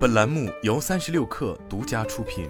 本栏目由三十六氪独家出品。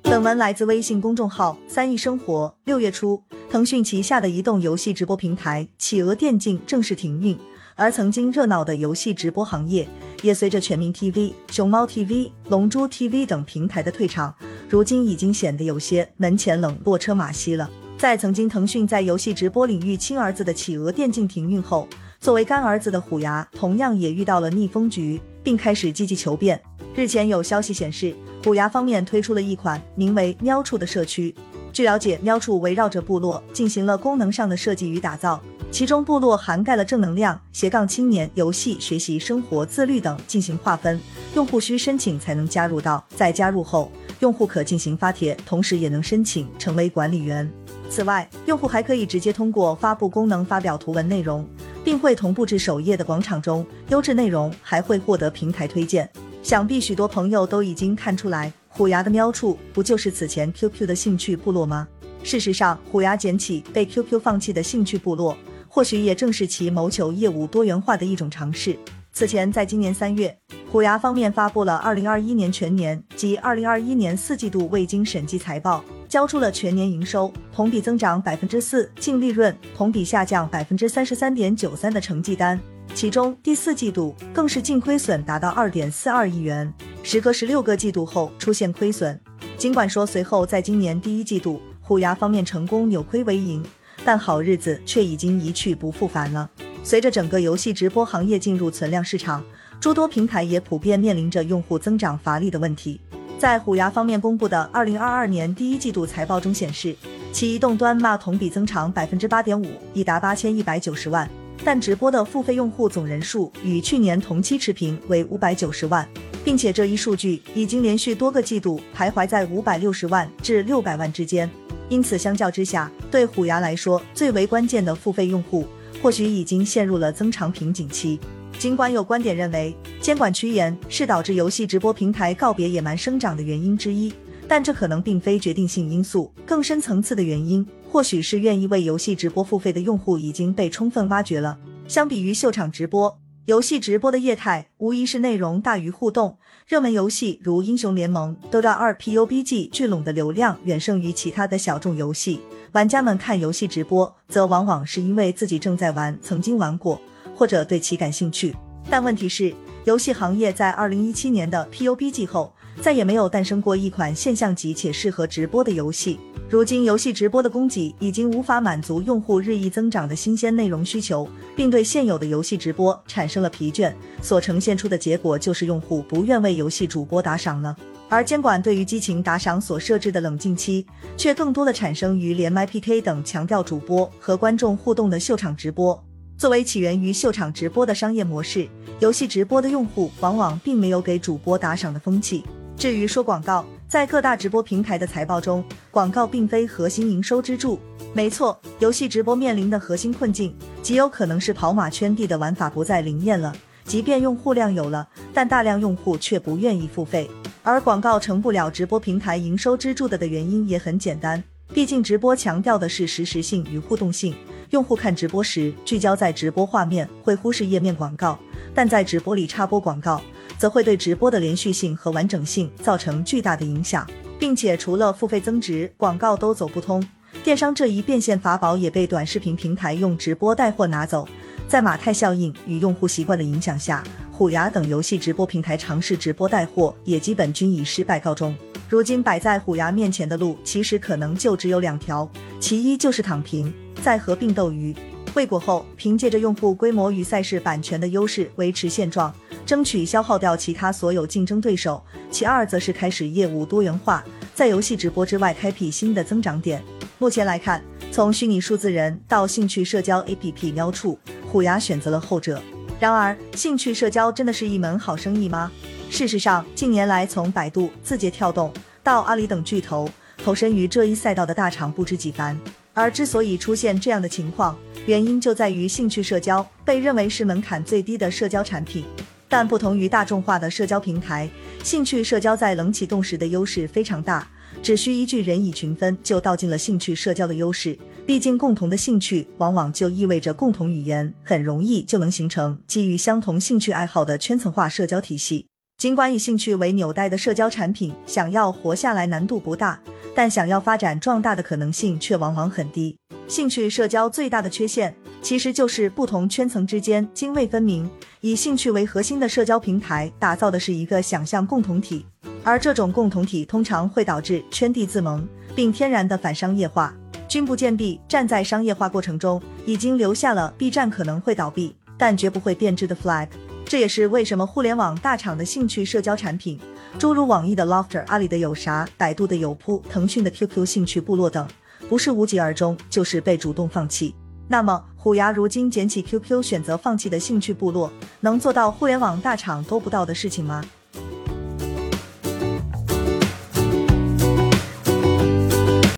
本文来自微信公众号“三亿生活”。六月初，腾讯旗下的移动游戏直播平台企鹅电竞正式停运，而曾经热闹的游戏直播行业，也随着全民 TV、熊猫 TV、龙珠 TV 等平台的退场，如今已经显得有些门前冷落车马稀了。在曾经腾讯在游戏直播领域亲儿子的企鹅电竞停运后，作为干儿子的虎牙同样也遇到了逆风局，并开始积极求变。日前有消息显示，虎牙方面推出了一款名为“喵处”的社区。据了解，喵处围绕着部落进行了功能上的设计与打造，其中部落涵盖了正能量、斜杠青年、游戏、学习、生活、自律等进行划分。用户需申请才能加入到，在加入后，用户可进行发帖，同时也能申请成为管理员。此外，用户还可以直接通过发布功能发表图文内容，并会同步至首页的广场中。优质内容还会获得平台推荐。想必许多朋友都已经看出来，虎牙的喵处不就是此前 QQ 的兴趣部落吗？事实上，虎牙捡起被 QQ 放弃的兴趣部落，或许也正是其谋求业务多元化的一种尝试。此前，在今年三月，虎牙方面发布了二零二一年全年及二零二一年四季度未经审计财报。交出了全年营收同比增长百分之四，净利润同比下降百分之三十三点九三的成绩单，其中第四季度更是净亏损达到二点四二亿元，时隔十六个季度后出现亏损。尽管说随后在今年第一季度，虎牙方面成功扭亏为盈，但好日子却已经一去不复返了。随着整个游戏直播行业进入存量市场，诸多平台也普遍面临着用户增长乏力的问题。在虎牙方面公布的二零二二年第一季度财报中显示，其移动端 MA 同比增长百分之八点五，已达八千一百九十万，但直播的付费用户总人数与去年同期持平为五百九十万，并且这一数据已经连续多个季度徘徊在五百六十万至六百万之间。因此，相较之下，对虎牙来说最为关键的付费用户，或许已经陷入了增长瓶颈期。尽管有观点认为监管趋严是导致游戏直播平台告别野蛮生长的原因之一，但这可能并非决定性因素。更深层次的原因，或许是愿意为游戏直播付费的用户已经被充分挖掘了。相比于秀场直播，游戏直播的业态无疑是内容大于互动。热门游戏如英雄联盟、Dota 二 PUBG 聚拢的流量远胜于其他的小众游戏。玩家们看游戏直播，则往往是因为自己正在玩，曾经玩过。或者对其感兴趣，但问题是，游戏行业在二零一七年的 PUBG 后，再也没有诞生过一款现象级且适合直播的游戏。如今，游戏直播的供给已经无法满足用户日益增长的新鲜内容需求，并对现有的游戏直播产生了疲倦，所呈现出的结果就是用户不愿为游戏主播打赏了。而监管对于激情打赏所设置的冷静期，却更多的产生于连麦 PK 等强调主播和观众互动的秀场直播。作为起源于秀场直播的商业模式，游戏直播的用户往往并没有给主播打赏的风气。至于说广告，在各大直播平台的财报中，广告并非核心营收支柱。没错，游戏直播面临的核心困境极有可能是跑马圈地的玩法不再灵验了。即便用户量有了，但大量用户却不愿意付费。而广告成不了直播平台营收支柱的的原因也很简单，毕竟直播强调的是实时性与互动性。用户看直播时聚焦在直播画面，会忽视页面广告；但在直播里插播广告，则会对直播的连续性和完整性造成巨大的影响，并且除了付费增值，广告都走不通。电商这一变现法宝也被短视频平台用直播带货拿走。在马太效应与用户习惯的影响下，虎牙等游戏直播平台尝试直播带货，也基本均以失败告终。如今摆在虎牙面前的路，其实可能就只有两条，其一就是躺平。再合并斗鱼，未果后，凭借着用户规模与赛事版权的优势维持现状，争取消耗掉其他所有竞争对手。其二，则是开始业务多元化，在游戏直播之外开辟新的增长点。目前来看，从虚拟数字人到兴趣社交 APP 喵处，虎牙选择了后者。然而，兴趣社交真的是一门好生意吗？事实上，近年来从百度、字节跳动到阿里等巨头，投身于这一赛道的大厂不知几番。而之所以出现这样的情况，原因就在于兴趣社交被认为是门槛最低的社交产品。但不同于大众化的社交平台，兴趣社交在冷启动时的优势非常大，只需一句人以群分，就道尽了兴趣社交的优势。毕竟，共同的兴趣往往就意味着共同语言，很容易就能形成基于相同兴趣爱好的圈层化社交体系。尽管以兴趣为纽带的社交产品，想要活下来难度不大，但想要发展壮大的可能性却往往很低。兴趣社交最大的缺陷，其实就是不同圈层之间泾渭分明。以兴趣为核心的社交平台，打造的是一个想象共同体，而这种共同体通常会导致圈地自萌，并天然的反商业化。君不见 B 站在商业化过程中已经留下了 B 站可能会倒闭，但绝不会变质的 flag。这也是为什么互联网大厂的兴趣社交产品，诸如网易的 Lofter、阿里的有啥、百度的有铺、腾讯的 QQ 兴趣部落等，不是无疾而终，就是被主动放弃。那么，虎牙如今捡起 QQ，选择放弃的兴趣部落，能做到互联网大厂都不到的事情吗？